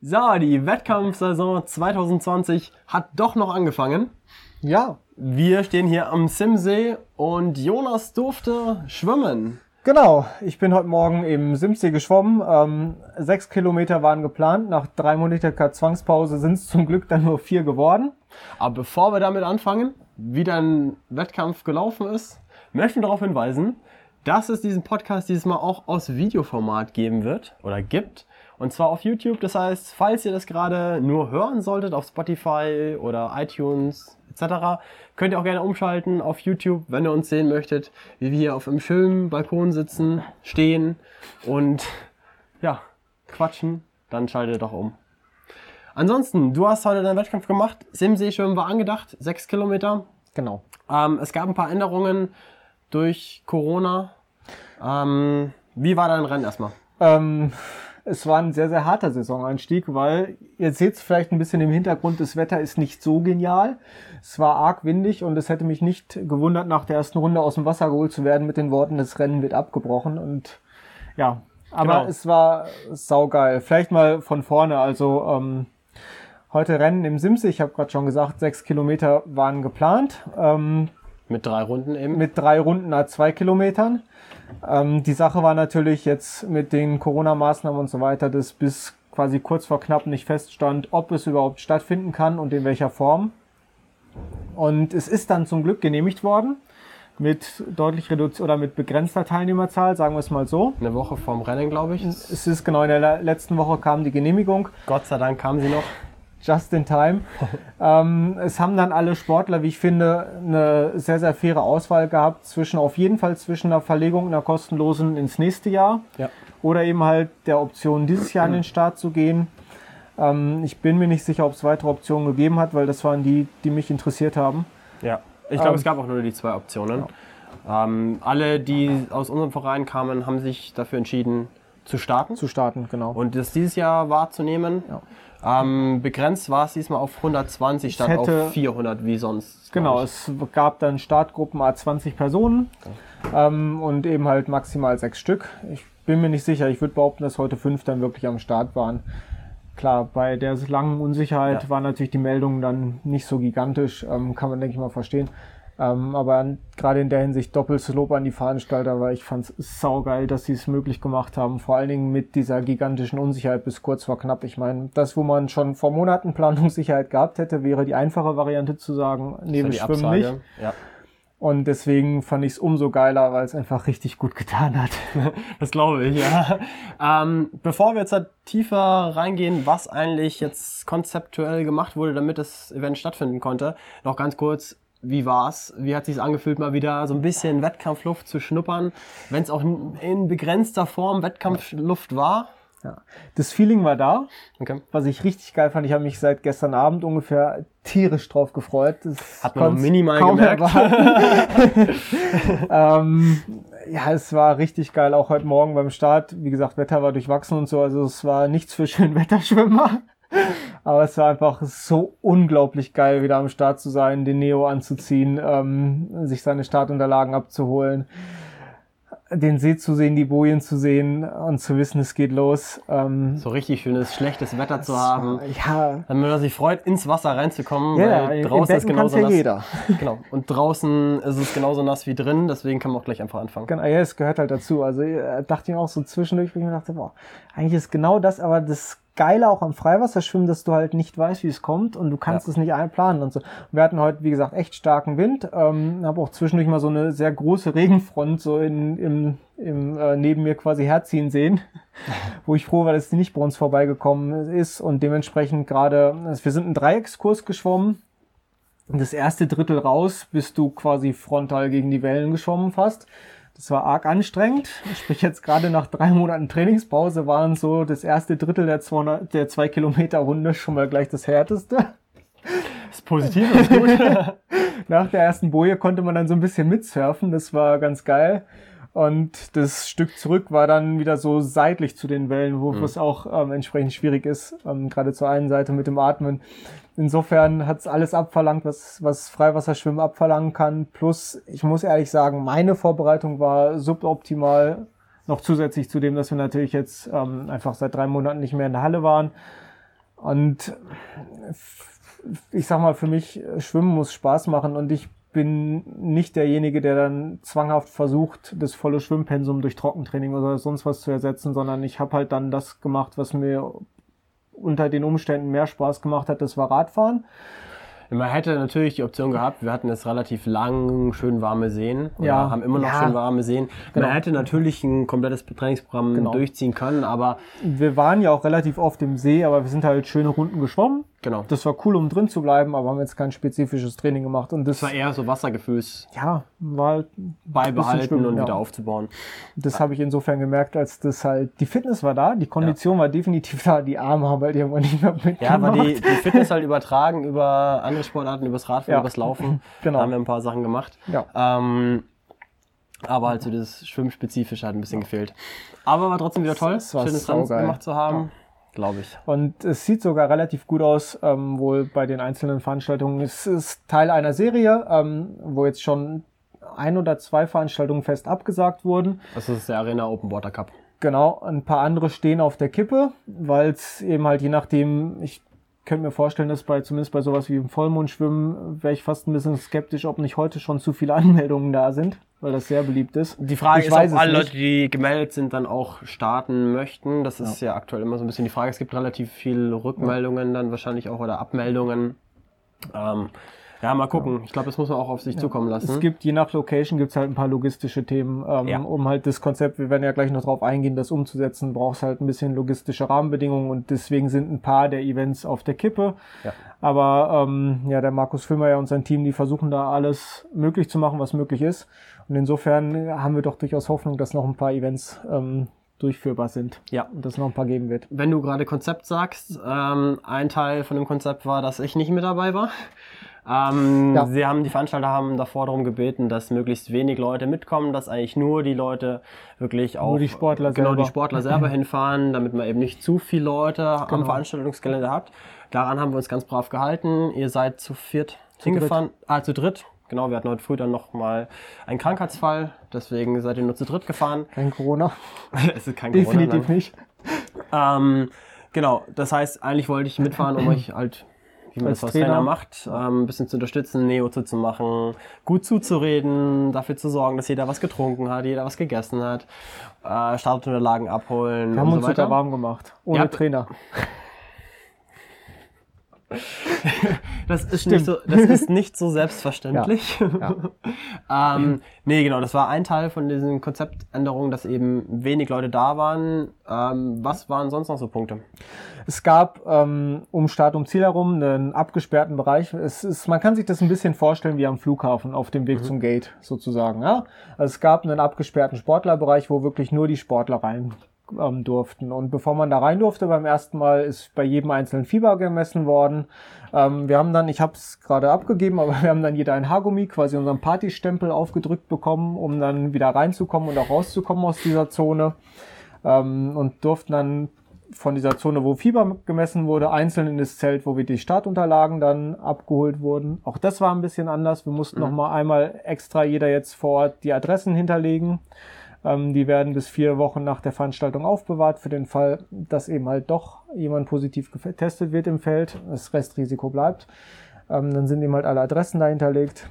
So, die Wettkampfsaison 2020 hat doch noch angefangen. Ja, Wir stehen hier am Simsee und Jonas durfte schwimmen. genau. Ich bin heute Morgen im Simsee geschwommen. Ähm, sechs Kilometer waren geplant. Nach drei Monatiger Zwangspause sind es zum Glück dann nur vier geworden. Aber bevor wir damit anfangen, wie dein Wettkampf gelaufen ist, möchten wir darauf hinweisen, dass es diesen Podcast dieses Mal auch aus Videoformat geben wird oder gibt. Und zwar auf YouTube. Das heißt, falls ihr das gerade nur hören solltet auf Spotify oder iTunes etc., könnt ihr auch gerne umschalten auf YouTube, wenn ihr uns sehen möchtet, wie wir hier auf einem schönen Balkon sitzen, stehen und ja, quatschen. Dann schaltet doch um. Ansonsten, du hast heute deinen Wettkampf gemacht. Simsee-Schwimmen war angedacht, sechs Kilometer. Genau. Ähm, es gab ein paar Änderungen durch Corona. Ähm, wie war dein Rennen erstmal? Ähm, es war ein sehr, sehr harter Saisoneinstieg, weil ihr seht es vielleicht ein bisschen im Hintergrund, das Wetter ist nicht so genial. Es war arg windig und es hätte mich nicht gewundert, nach der ersten Runde aus dem Wasser geholt zu werden mit den Worten, das Rennen wird abgebrochen. Und ja, aber Genau. es war saugeil. Vielleicht mal von vorne. Also ähm, heute Rennen im Simse, ich habe gerade schon gesagt, sechs Kilometer waren geplant. Ähm, Mit drei Runden eben. mit drei Runden a zwei Kilometern. Ähm, die Sache war natürlich jetzt mit den Corona-Maßnahmen und so weiter, dass bis quasi kurz vor knapp nicht feststand, ob es überhaupt stattfinden kann und in welcher Form. Und es ist dann zum Glück genehmigt worden mit deutlich reduziert oder mit begrenzter Teilnehmerzahl, sagen wir es mal so. Eine Woche vorm Rennen, glaube ich. Es ist genau in der le- letzten Woche kam die Genehmigung. Gott sei Dank kam sie noch. Just in time. ähm, es haben dann alle Sportler, wie ich finde, eine sehr, sehr faire Auswahl gehabt zwischen, auf jeden Fall zwischen einer Verlegung einer kostenlosen ins nächste Jahr Ja. oder eben halt der Option, dieses Jahr an den Start zu gehen. Ähm, ich bin mir nicht sicher, ob es weitere Optionen gegeben hat, weil das waren die, die mich interessiert haben. Ja. Ich glaube, Ähm, es gab auch nur die zwei Optionen. Ähm, alle, die aus unserem Verein kamen, haben sich dafür entschieden zu starten Zu starten, genau. und das dieses Jahr wahrzunehmen. Ähm, begrenzt war es diesmal auf 120 statt hätte- auf 400 wie sonst. Genau, es gab dann Startgruppen a 20 Personen ähm, und eben halt maximal sechs Stück. Ich bin mir nicht sicher, ich würde behaupten, dass heute fünf dann wirklich am Start waren. Klar, bei der langen Unsicherheit Ja. waren natürlich die Meldungen dann nicht so gigantisch, ähm, kann man denke ich mal verstehen. Ähm, aber gerade in der Hinsicht doppeltes Lob an die Veranstalter, weil ich fand es saugeil, dass sie es möglich gemacht haben. Vor allen Dingen mit dieser gigantischen Unsicherheit bis kurz vor knapp. Ich meine, das, wo man schon vor Monaten Planungssicherheit gehabt hätte, wäre die einfache Variante zu sagen, nee, wir schwimmen nicht. Ja. Und deswegen fand ich es umso geiler, weil es einfach richtig gut getan hat. Das glaube ich, ja. ähm, bevor wir jetzt da tiefer reingehen, was eigentlich jetzt konzeptuell gemacht wurde, damit das Event stattfinden konnte, noch ganz kurz, wie war's? Wie hat sich's angefühlt, mal wieder so ein bisschen Wettkampfluft zu schnuppern, wenn es auch in begrenzter Form Wettkampfluft war? Ja. Das Feeling war da, Okay. was ich richtig geil fand. Ich habe mich seit gestern Abend ungefähr tierisch drauf gefreut. Das Hat man minimal gemerkt. ähm, ja, es war richtig geil, auch heute Morgen beim Start. Wie gesagt, Wetter war durchwachsen und so, also es war nichts für Schönwetterschwimmer. Aber es war einfach so unglaublich geil, wieder am Start zu sein, den Neo anzuziehen, ähm, sich seine Startunterlagen abzuholen, den See zu sehen, die Bojen zu sehen und zu wissen, es geht los. Ähm, So richtig schönes, schlechtes Wetter zu haben. ja, Damit man sich freut, ins Wasser reinzukommen, ja, weil draußen ist genauso kann's nass. ja jeder. Genau. Und draußen ist es genauso nass wie drin, deswegen kann man auch gleich einfach anfangen. Genau, ja, es gehört halt dazu. Also äh, dachte ich mir auch so zwischendurch, wo ich mir dachte, boah, eigentlich ist genau das, aber das Geile auch am Freiwasserschwimmen, dass du halt nicht weißt, wie es kommt und du kannst Ja. es nicht einplanen und so. Wir hatten heute, wie gesagt, echt starken Wind. Ähm, habe auch zwischendurch mal so eine sehr große Regenfront so in, im, im äh, neben mir quasi herziehen sehen, wo ich froh war, dass die nicht bei uns vorbeigekommen ist und dementsprechend gerade, also wir sind einen Dreieckskurs geschwommen. Das erste Drittel raus bist du quasi frontal gegen die Wellen geschwommen fast. Das war arg anstrengend. Sprich, jetzt gerade nach drei Monaten Trainingspause waren so das erste Drittel der 200, der zwei Kilometer Runde schon mal gleich das härteste. ist positiv, ist gut. Nach der ersten Boje konnte man dann so ein bisschen mitsurfen. Das war ganz geil. Und das Stück zurück war dann wieder so seitlich zu den Wellen, wo es auch ähm, entsprechend schwierig ist, ähm, gerade zur einen Seite mit dem Atmen. Insofern hat es alles abverlangt, was, was Freiwasserschwimmen abverlangen kann. Plus, ich muss ehrlich sagen, meine Vorbereitung war suboptimal. Noch zusätzlich zu dem, dass wir natürlich jetzt ähm, einfach seit drei Monaten nicht mehr in der Halle waren. Und ich sag mal, für mich, Schwimmen muss Spaß machen und ich bin nicht derjenige, der dann zwanghaft versucht, das volle Schwimmpensum durch Trockentraining oder sonst was zu ersetzen, sondern ich habe halt dann das gemacht, was mir unter den Umständen mehr Spaß gemacht hat, das war Radfahren. Man hätte natürlich die Option gehabt, wir hatten jetzt relativ lang schön warme Seen. Ja. haben immer noch Ja. schön warme Seen. Genau. Man hätte natürlich ein komplettes Trainingsprogramm Genau. durchziehen können, aber Wir waren ja auch relativ oft im See, aber wir sind halt schöne Runden geschwommen. genau. Das war cool, um drin zu bleiben, aber haben jetzt kein spezifisches Training gemacht. Und das, Das war eher so Wassergefühls ja, war halt beibehalten schwimmen, und ja. wieder aufzubauen. Das habe ich insofern gemerkt, als das halt, die Fitness war da, die Kondition war definitiv da, die Arme haben halt irgendwann nicht mehr mitgemacht. Ja, aber die, die Fitness halt übertragen über andere Sportarten, übers Radfahren, Ja. übers Laufen. Genau. Da haben wir ein paar Sachen gemacht. Ja. Ähm, aber halt so das Schwimmspezifische hat ein bisschen gefehlt. Aber war trotzdem wieder toll, war schönes Rennen gemacht zu haben. Glaube ich. Und es sieht sogar relativ gut aus, ähm, wohl bei den einzelnen Veranstaltungen. Es ist Teil einer Serie, ähm, wo jetzt schon ein oder zwei Veranstaltungen fest abgesagt wurden. Das ist der Arena Open Water Cup. Genau, ein paar andere stehen auf der Kippe, weil es eben halt je nachdem, ich könnte mir vorstellen, dass bei zumindest bei sowas wie im Vollmondschwimmen wäre ich fast ein bisschen skeptisch, ob nicht heute schon zu viele Anmeldungen da sind, weil das sehr beliebt ist. Die Frage Ich ist, ob alle nicht. Leute, die gemeldet sind, dann auch starten möchten. Das ist ja. aktuell immer so ein bisschen die Frage. Es gibt relativ viele Rückmeldungen dann wahrscheinlich auch oder Abmeldungen. Ähm, ja, mal gucken. Ich glaube, das muss man auch auf sich zukommen lassen. Es gibt, je nach Location, gibt es halt ein paar logistische Themen, ähm, Ja. um halt das Konzept, wir werden ja gleich noch drauf eingehen, das umzusetzen, brauchst halt ein bisschen logistische Rahmenbedingungen und deswegen sind ein paar der Events auf der Kippe. Ja. Aber ähm, ja, der Markus Filmer und sein Team, die versuchen da alles möglich zu machen, was möglich ist. Und insofern haben wir doch durchaus Hoffnung, dass noch ein paar Events ähm, durchführbar sind ja. und dass es noch ein paar geben wird. Wenn du gerade Konzept sagst, ähm, ein Teil von dem Konzept war, dass ich nicht mit dabei war. Ähm, Ja. Sie haben, die Veranstalter haben davor darum gebeten, dass möglichst wenig Leute mitkommen, dass eigentlich nur die Leute wirklich auch, die Sportler genau, selber. die Sportler selber hinfahren, damit man eben nicht zu viele Leute am Genau. Veranstaltungsgelände hat. Daran haben wir uns ganz brav gehalten. Ihr seid zu viert hingefahren, ah, zu dritt. Genau, wir hatten heute früh dann noch mal einen Krankheitsfall, deswegen seid ihr nur zu dritt gefahren. Kein Corona. es ist kein Corona, Definitiv nicht. Ähm, genau, das heißt, eigentlich wollte ich mitfahren, um euch halt, wie man das als Trainer, Trainer. macht, ähm, ein bisschen zu unterstützen, Neo zu machen, gut zuzureden, dafür zu sorgen, dass jeder was getrunken hat, jeder was gegessen hat, äh, Startunterlagen abholen Wir haben und uns so weiter. sogar warm gemacht. Ohne Ja. Trainer. Das ist, nicht so, das ist nicht so selbstverständlich. Ja. ähm, nee, genau, das war ein Teil von diesen Konzeptänderungen, dass eben wenig Leute da waren. Ähm, was waren sonst noch so Punkte? Es gab ähm, um Start und Ziel herum einen abgesperrten Bereich. Es ist, man kann sich das ein bisschen vorstellen wie am Flughafen auf dem Weg zum Gate sozusagen. Ja? Also es gab einen abgesperrten Sportlerbereich, wo wirklich nur die Sportler rein ähm, durften. Und bevor man da rein durfte beim ersten Mal, ist bei jedem einzelnen Fieber gemessen worden. Ähm, wir haben dann, ich habe es gerade abgegeben, aber wir haben dann jeder ein Haargummi, quasi unseren Partystempel aufgedrückt bekommen, um dann wieder reinzukommen und auch rauszukommen aus dieser Zone. Ähm, und durften dann von dieser Zone, wo Fieber gemessen wurde, einzeln in das Zelt, wo wir die Startunterlagen dann abgeholt wurden. Auch das war ein bisschen anders. Wir mussten noch mal einmal extra jeder jetzt vor Ort die Adressen hinterlegen. Ähm, die werden bis vier Wochen nach der Veranstaltung aufbewahrt für den Fall, dass eben halt doch jemand positiv getestet wird im Feld. Das Restrisiko bleibt. Ähm, dann sind eben halt alle Adressen da hinterlegt.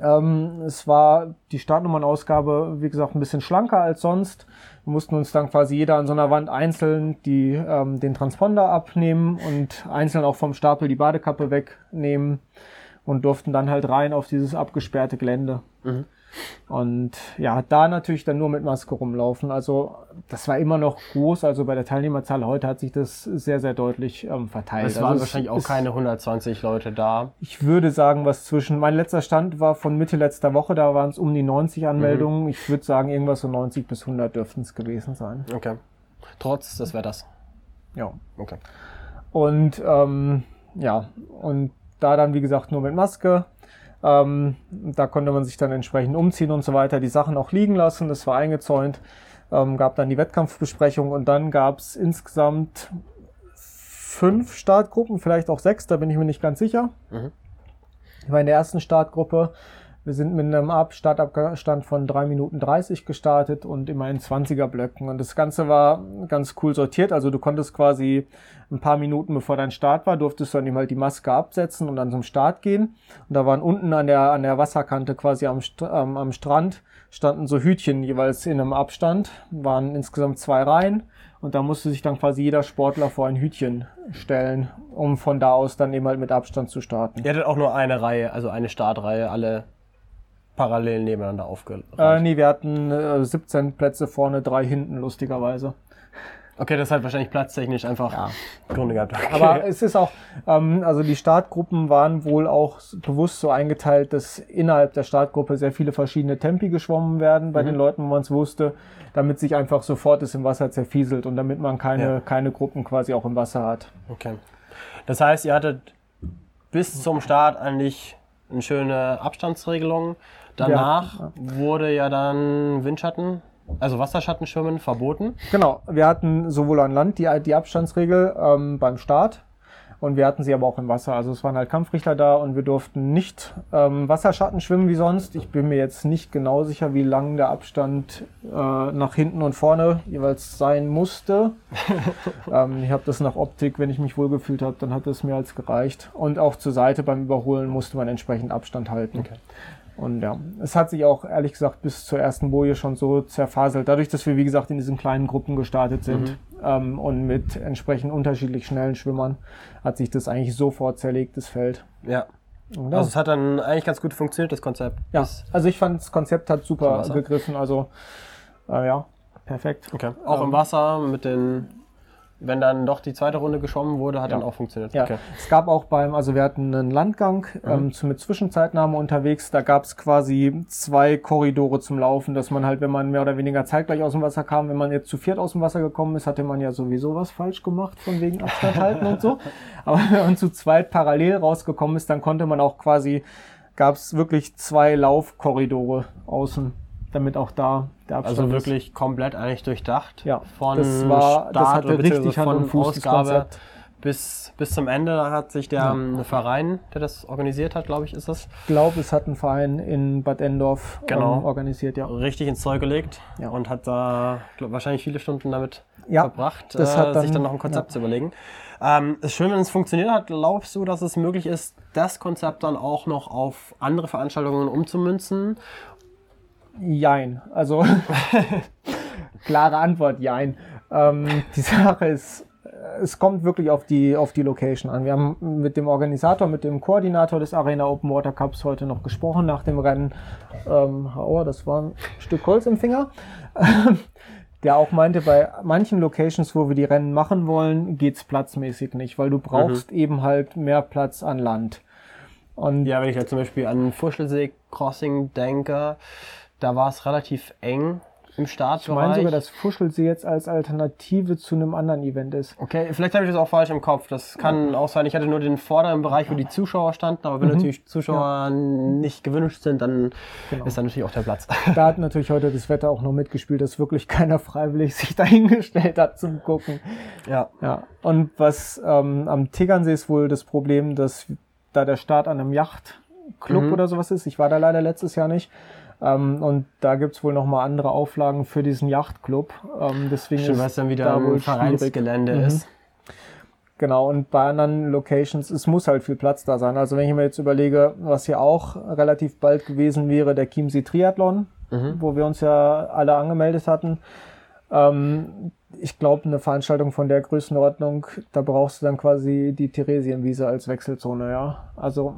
Ähm, es war die Startnummernausgabe, wie gesagt, ein bisschen schlanker als sonst. Wir mussten uns dann quasi jeder an so einer Wand einzeln die, ähm, den Transponder abnehmen und einzeln auch vom Stapel die Badekappe wegnehmen und durften dann halt rein auf dieses abgesperrte Gelände. Und ja, da natürlich dann nur mit Maske rumlaufen. Also das war immer noch groß. Also bei der Teilnehmerzahl heute hat sich das sehr, sehr deutlich ähm, verteilt. Es also waren wahrscheinlich auch ist- keine 120 Leute da. ich würde sagen, was zwischen, mein letzter Stand war von Mitte letzter Woche, da waren es um die 90 Anmeldungen. Mhm. Ich würde sagen, irgendwas so 90 bis 100 dürften es gewesen sein. Okay. Trotz des Wetters. Ja. Okay. Und ähm, ja, und da dann, wie gesagt, nur mit Maske. Ähm, da konnte man sich dann entsprechend umziehen und so weiter, die Sachen auch liegen lassen, das war eingezäunt. Ähm, gab dann die Wettkampfbesprechung und dann gab es insgesamt fünf Startgruppen, vielleicht auch sechs, da bin ich mir nicht ganz sicher. Mhm. Ich war in der ersten Startgruppe. Wir sind mit einem Ab Startabstand von 3 Minuten 30 gestartet und immer in 20er Blöcken. Und das Ganze war ganz cool sortiert. Also du konntest quasi ein paar Minuten bevor dein Start war, durftest du dann eben halt die Maske absetzen und dann zum Start gehen. Und da waren unten an der, an der Wasserkante quasi am, ähm, am Strand standen so Hütchen jeweils in einem Abstand, waren insgesamt zwei Reihen. Und da musste sich dann quasi jeder Sportler vor ein Hütchen stellen, um von da aus dann eben halt mit Abstand zu starten. Ihr hattet auch nur eine Reihe, also eine Startreihe, alle parallel nebeneinander aufgereiht? Äh, nee, wir hatten äh, 17 Plätze vorne, drei hinten, lustigerweise. Okay, das hat wahrscheinlich platztechnisch einfach Ja. Gründe gehabt. Okay. Aber es ist auch, ähm, also die Startgruppen waren wohl auch bewusst so eingeteilt, dass innerhalb der Startgruppe sehr viele verschiedene Tempi geschwommen werden bei den Leuten, wo man es wusste, damit sich einfach sofort es im Wasser zerfieselt und damit man keine, Ja. keine Gruppen quasi auch im Wasser hat. okay. Das heißt, ihr hattet bis zum Start eigentlich eine schöne Abstandsregelung. Danach wurde ja dann Windschatten, also Wasserschattenschwimmen verboten. Genau, wir hatten sowohl an Land die, die Abstandsregel ähm, beim Start und wir hatten sie aber auch im Wasser. Also es waren halt Kampfrichter da und wir durften nicht ähm, Wasserschatten schwimmen wie sonst. Ich bin mir jetzt nicht genau sicher, wie lang der Abstand äh, nach hinten und vorne jeweils sein musste. ähm, ich habe das nach Optik, wenn ich mich wohlgefühlt habe, dann hat es mir als gereicht. Und auch zur Seite beim Überholen musste man entsprechend Abstand halten. Und ja, es hat sich auch ehrlich gesagt bis zur ersten Boje schon so zerfaselt. Dadurch, dass wir, wie gesagt, in diesen kleinen Gruppen gestartet sind ähm, und mit entsprechend unterschiedlich schnellen Schwimmern, hat sich das eigentlich sofort zerlegt, das Feld. Ja. Ja, Also es hat dann eigentlich ganz gut funktioniert, das Konzept. ja, also ich fand, das Konzept hat super gegriffen. Also äh, ja, perfekt. Okay. Auch im Ähm, Wasser mit den, wenn dann doch die zweite Runde geschwommen wurde, hat Ja. dann auch funktioniert. Ja, Okay. Mhm. es gab auch beim, also wir hatten einen Landgang ähm, zu, mit Zwischenzeitnahme unterwegs. Da gab es quasi zwei Korridore zum Laufen, dass man halt, wenn man mehr oder weniger zeitgleich aus dem Wasser kam, wenn man jetzt zu viert aus dem Wasser gekommen ist, hatte man ja sowieso was falsch gemacht, von wegen Abstand halten und so. Aber wenn man zu zweit parallel rausgekommen ist, dann konnte man auch quasi, gab es wirklich zwei Laufkorridore außen, damit auch da der Abstand Also ist. wirklich komplett eigentlich durchdacht. Ja, von das war- das Start hatte oder beziehungsweise richtig Hand und von Fuß, das Ausgabe bis, bis zum Ende. Da hat sich der ähm, Verein, der das organisiert hat, glaube ich, ist es, Ich glaube, es hat ein Verein in Bad Endorf Genau. ähm, organisiert, ja. richtig ins Zeug gelegt Ja. und hat da glaub, wahrscheinlich viele Stunden damit Ja, verbracht, das äh, hat dann- sich dann noch ein Konzept zu überlegen. Ähm, es ist schön, wenn es funktioniert hat. Glaubst du, dass es möglich ist, das Konzept dann auch noch auf andere Veranstaltungen umzumünzen? Jein. Also klare Antwort, jein. Ähm, die Sache ist, äh, es kommt wirklich auf die, auf die Location an. Wir haben mit dem Organisator, mit dem Koordinator des Arena Open Water Cups heute noch gesprochen nach dem Rennen. Ähm, oh, das war ein Stück Holz im Finger. Der auch meinte, bei manchen Locations, wo wir die Rennen machen wollen, geht's platzmäßig nicht, weil du brauchst eben halt mehr Platz an Land. Und Ja, wenn ich da zum Beispiel an Fuschelsee Crossing denke, da war es relativ eng im ich Startbereich. meine sogar, dass Fuschelsee jetzt als Alternative zu einem anderen Event ist. Okay, vielleicht habe ich das auch falsch im Kopf. Das kann auch sein. Ich hatte nur den vorderen Bereich, wo die Zuschauer standen, aber wenn natürlich Zuschauer nicht gewünscht sind, dann Genau. ist da natürlich auch der Platz. Da hat natürlich heute das Wetter auch noch mitgespielt, dass wirklich keiner freiwillig sich dahingestellt hat zum Gucken. ja. Ja. Und was ähm, am Tegernsee ist wohl das Problem, dass da der Start an einem Yachtclub Mhm. oder sowas ist. Ich war da leider letztes Jahr nicht. Ähm, und da gibt's wohl nochmal andere Auflagen für diesen Yachtclub. Ähm, deswegen Schön, ist was dann wieder da ein wohl schwierig. Vereinsgelände Mhm. ist. Genau, und bei anderen Locations, es muss halt viel Platz da sein. Also wenn ich mir jetzt überlege, was hier auch relativ bald gewesen wäre, der Chiemsee Triathlon, Mhm. wo wir uns ja alle angemeldet hatten. Ähm, ich glaube, eine Veranstaltung von der Größenordnung, da brauchst du dann quasi die Theresienwiese als Wechselzone, ja. Also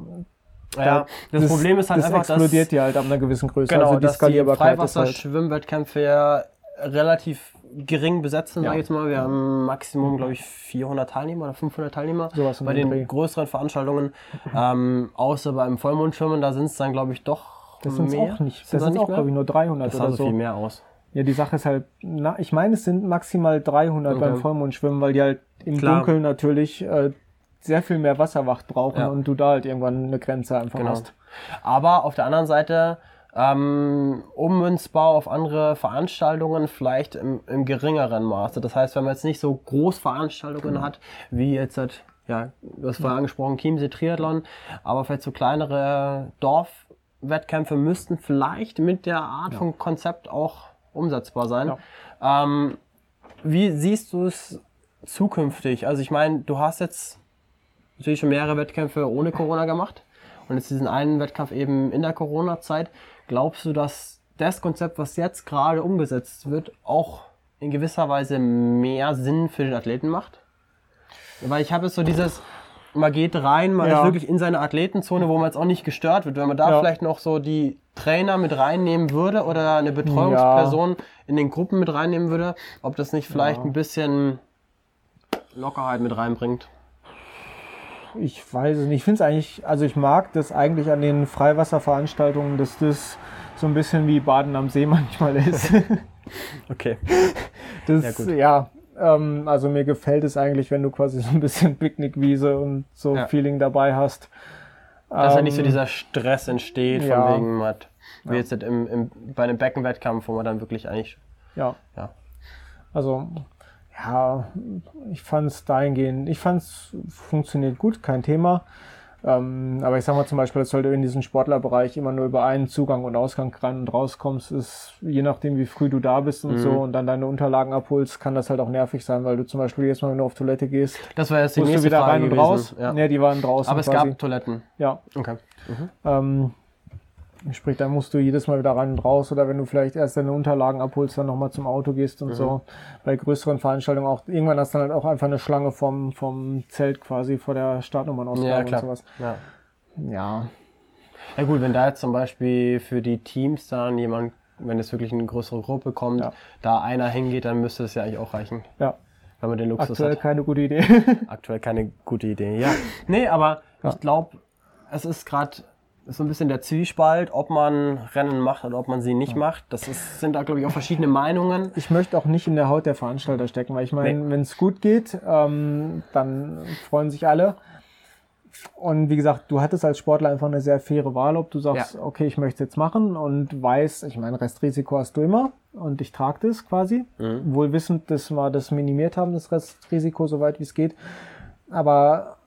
Ja, das, Problem ist halt das einfach, explodiert dass, ja halt ab einer gewissen Größe. genau, also die dass die Skalierbarkeit halt, Freiwasserschwimmwettkämpfe ja relativ gering besetzt sind, Ja. sag ich jetzt mal. Wir haben Maximum, glaube ich, 400 Teilnehmer oder 500 Teilnehmer um bei den Dreh. größeren Veranstaltungen. ähm, außer beim Vollmondschwimmen, da sind es dann, glaube ich, doch das sind mehr. auch nicht. Sind's Das sind auch, glaube ich, nur 300 Das sah oder so so. viel mehr aus. Ja, die Sache ist halt, na, ich meine, es sind maximal 300 Okay. beim Vollmondschwimmen, weil die halt im Klar. Dunkeln natürlich äh, sehr viel mehr Wasserwacht brauchen Ja. und du da halt irgendwann eine Grenze einfach Genau. hast. Aber auf der anderen Seite ähm, ummünzbar auf andere Veranstaltungen vielleicht im, im geringeren Maße. Das heißt, wenn man jetzt nicht so Großveranstaltungen hat, wie jetzt, ja, du hast vorher angesprochen, Chiemsee Triathlon, aber vielleicht so kleinere Dorf Wettkämpfe müssten vielleicht mit der Art von Konzept auch umsetzbar sein. Ähm, wie siehst du es zukünftig? Also ich meine, du hast jetzt natürlich schon mehrere Wettkämpfe ohne Corona gemacht und jetzt diesen einen Wettkampf eben in der Corona-Zeit. Glaubst du, dass das Konzept, was jetzt gerade umgesetzt wird, auch in gewisser Weise mehr Sinn für den Athleten macht? Weil ich habe jetzt so dieses, man geht rein, man Ja. ist wirklich in seine Athletenzone, wo man jetzt auch nicht gestört wird. Wenn man da Ja. vielleicht noch so die Trainer mit reinnehmen würde oder eine Betreuungsperson in den Gruppen mit reinnehmen würde, ob das nicht vielleicht Ja. ein bisschen Lockerheit mit reinbringt. Ich weiß es nicht. Ich finde es eigentlich, also ich mag das eigentlich an den Freiwasserveranstaltungen, dass das so ein bisschen wie Baden am See manchmal ist. Okay. Das, Ja, ja, ähm, also mir gefällt es eigentlich, wenn du quasi so ein bisschen Picknickwiese und so Ja. Feeling dabei hast. Dass ja nicht so Ähm, dieser Stress entsteht, ja. von wegen, man wie jetzt im, im, bei einem Beckenwettkampf, wo man dann wirklich eigentlich, Ja. ja. Also, ja, ich fand es dahingehend, ich fand es funktioniert gut, kein Thema. Ähm, aber ich sag mal zum Beispiel, dass du halt in diesem Sportlerbereich immer nur über einen Zugang und Ausgang rein und rauskommst, ist je nachdem, wie früh du da bist und so und dann deine Unterlagen abholst, kann das halt auch nervig sein, weil du zum Beispiel jedes Mal, wenn du auf Toilette gehst, Das war jetzt die musst du nächste wieder Frage rein und gewesen. raus. Ja. Nee, die waren draußen. Aber es quasi. gab Toiletten. Ja, Okay. ähm, sprich, dann musst du jedes Mal wieder rein und raus oder wenn du vielleicht erst deine Unterlagen abholst, dann nochmal zum Auto gehst und Mhm. so. Bei größeren Veranstaltungen auch, irgendwann hast du dann halt auch einfach eine Schlange vom, vom Zelt quasi vor der Startnummernausgabe Ja, und klar. sowas. Ja. Ja, Ja gut, wenn da jetzt zum Beispiel für die Teams dann jemand, wenn es wirklich eine größere Gruppe kommt, Ja. da einer hingeht, dann müsste es ja eigentlich auch reichen, ja, wenn man den Luxus aktuell hat. keine gute Idee. Aktuell keine gute Idee. Ja. Nee, aber Ja. ich glaube, es ist gerade so ein bisschen der Zwiespalt, ob man Rennen macht oder ob man sie nicht macht. Das ist, sind da, glaube ich, auch verschiedene Meinungen. Ich möchte auch nicht in der Haut der Veranstalter stecken, weil ich meine, wenn es gut geht, ähm, dann freuen sich alle. Und wie gesagt, du hattest als Sportler einfach eine sehr faire Wahl, ob du sagst, Ja. okay, ich möchte es jetzt machen und weiß, ich meine, Restrisiko hast du immer und ich trage das quasi. Wohl wissend, dass wir das minimiert haben, das Restrisiko, soweit wie es geht. Aber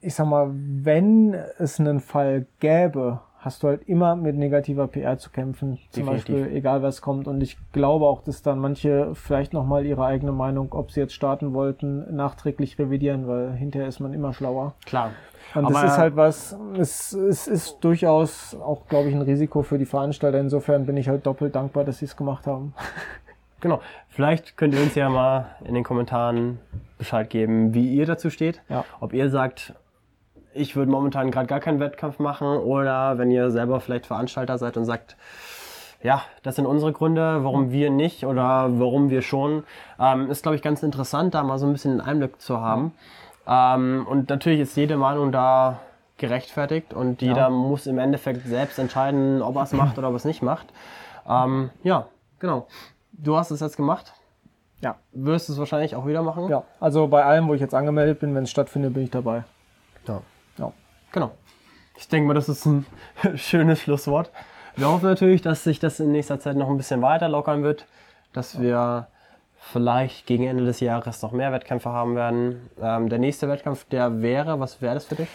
ich sag mal, wenn es einen Fall gäbe, hast du halt immer mit negativer PR zu kämpfen. Zum Definitiv. Beispiel, egal was kommt. Und ich glaube auch, dass dann manche vielleicht nochmal ihre eigene Meinung, ob sie jetzt starten wollten, nachträglich revidieren, weil hinterher ist man immer schlauer. Klar. Und Aber- das ist halt was, es, es ist durchaus auch, glaube ich, ein Risiko für die Veranstalter. Insofern bin ich halt doppelt dankbar, dass sie es gemacht haben. Genau. Vielleicht könnt ihr uns ja mal in den Kommentaren Bescheid geben, wie ihr dazu steht. Ja. Ob ihr sagt, ich würde momentan gerade gar keinen Wettkampf machen oder wenn ihr selber vielleicht Veranstalter seid und sagt, ja, das sind unsere Gründe, warum wir nicht oder warum wir schon. Ähm, ist, glaube ich, ganz interessant, da mal so ein bisschen einen Einblick zu haben. Ähm, und natürlich ist jede Meinung da gerechtfertigt und jeder muss im Endeffekt selbst entscheiden, ob er es macht oder ob er es nicht macht. Ähm, ja, genau. Du hast es jetzt gemacht. Ja. Wirst es wahrscheinlich auch wieder machen. Ja, also bei allem, wo ich jetzt angemeldet bin, wenn es stattfindet, bin ich dabei. Ja. Genau. Ich denke mal, das ist ein schönes Schlusswort. Wir hoffen natürlich, dass sich das in nächster Zeit noch ein bisschen weiter lockern wird, dass wir vielleicht gegen Ende des Jahres noch mehr Wettkämpfe haben werden. Ähm, der nächste Wettkampf, der wäre, was wäre das für dich?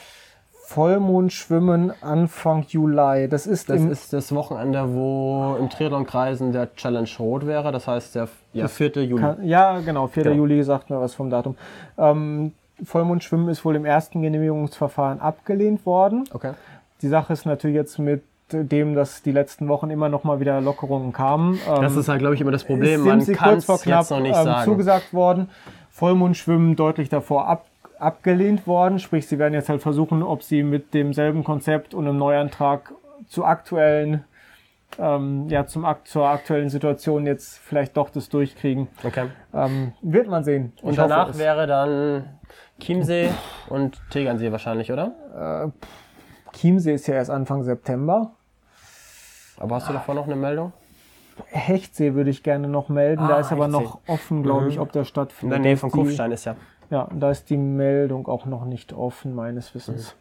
Vollmondschwimmen Anfang Juli. Das ist Das ist das Wochenende, wo im Triathlon-Kreisen der Challenge Rot wäre. Das heißt, der ja, 4. Juli. Kann, ja, genau, 4. Genau. Juli sagt mir was vom Datum. Ähm, Vollmondschwimmen ist wohl im ersten Genehmigungsverfahren abgelehnt worden. Okay. Die Sache ist natürlich jetzt mit dem, dass die letzten Wochen immer noch mal wieder Lockerungen kamen. Das ähm, ist halt, glaube ich, immer das Problem. sind Man sie kann kurz es vor knapp noch nicht ähm, sagen. zugesagt worden. Vollmondschwimmen deutlich davor ab, abgelehnt worden. Sprich, sie werden jetzt halt versuchen, ob sie mit demselben Konzept und einem Neuantrag zu aktuellen, ähm, ja, zum, zur aktuellen Situation jetzt vielleicht doch das durchkriegen. Okay. Ähm, wird man sehen. Und Ich danach wäre dann Chiemsee und Tegernsee wahrscheinlich, oder? Chiemsee ist ja erst Anfang September. Aber hast du davor noch eine Meldung? Hechtsee würde ich gerne noch melden. da Ah, ist aber Hechtsee. noch offen, glaube ich, Mhm. ob der In stattfindet. der Da Nähe von Kufstein ist ja. Ja, da ist die Meldung auch noch nicht offen, meines Wissens.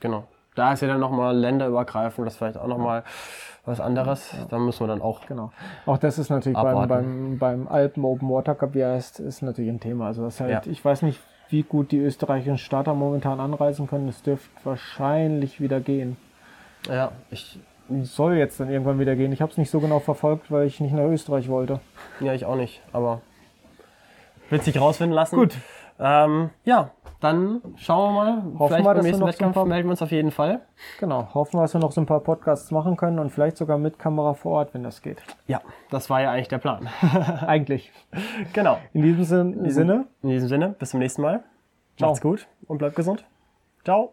Genau. Da ist ja dann nochmal länderübergreifend, das ist vielleicht auch nochmal was anderes. Da müssen wir dann auch. Genau. Auch das ist natürlich beim, Abwarten. beim, beim Alpen Open Water Cup, wie er heißt, ist natürlich ein Thema. Also das ist halt, Ja. ich weiß nicht, wie gut die österreichischen Starter momentan anreisen können. Es dürfte wahrscheinlich wieder gehen. Ja, ich soll jetzt dann irgendwann wieder gehen. Ich habe es nicht so genau verfolgt, weil ich nicht nach Österreich wollte. Ja, ich auch nicht, aber wird sich rausfinden lassen. Gut. Ähm, ja, dann schauen wir mal. Hoffen Vielleicht wir, beim dass wir nächsten noch Wettkampf so ein paar- melden wir uns auf jeden Fall. Genau. Hoffen wir, dass wir noch so ein paar Podcasts machen können und vielleicht sogar mit Kamera vor Ort, wenn das geht. Ja, das war ja eigentlich der Plan. Eigentlich. genau. In diesem Sin- Sinne. In diesem Sinne, bis zum nächsten Mal. Ciao. Macht's gut und bleibt gesund. Ciao.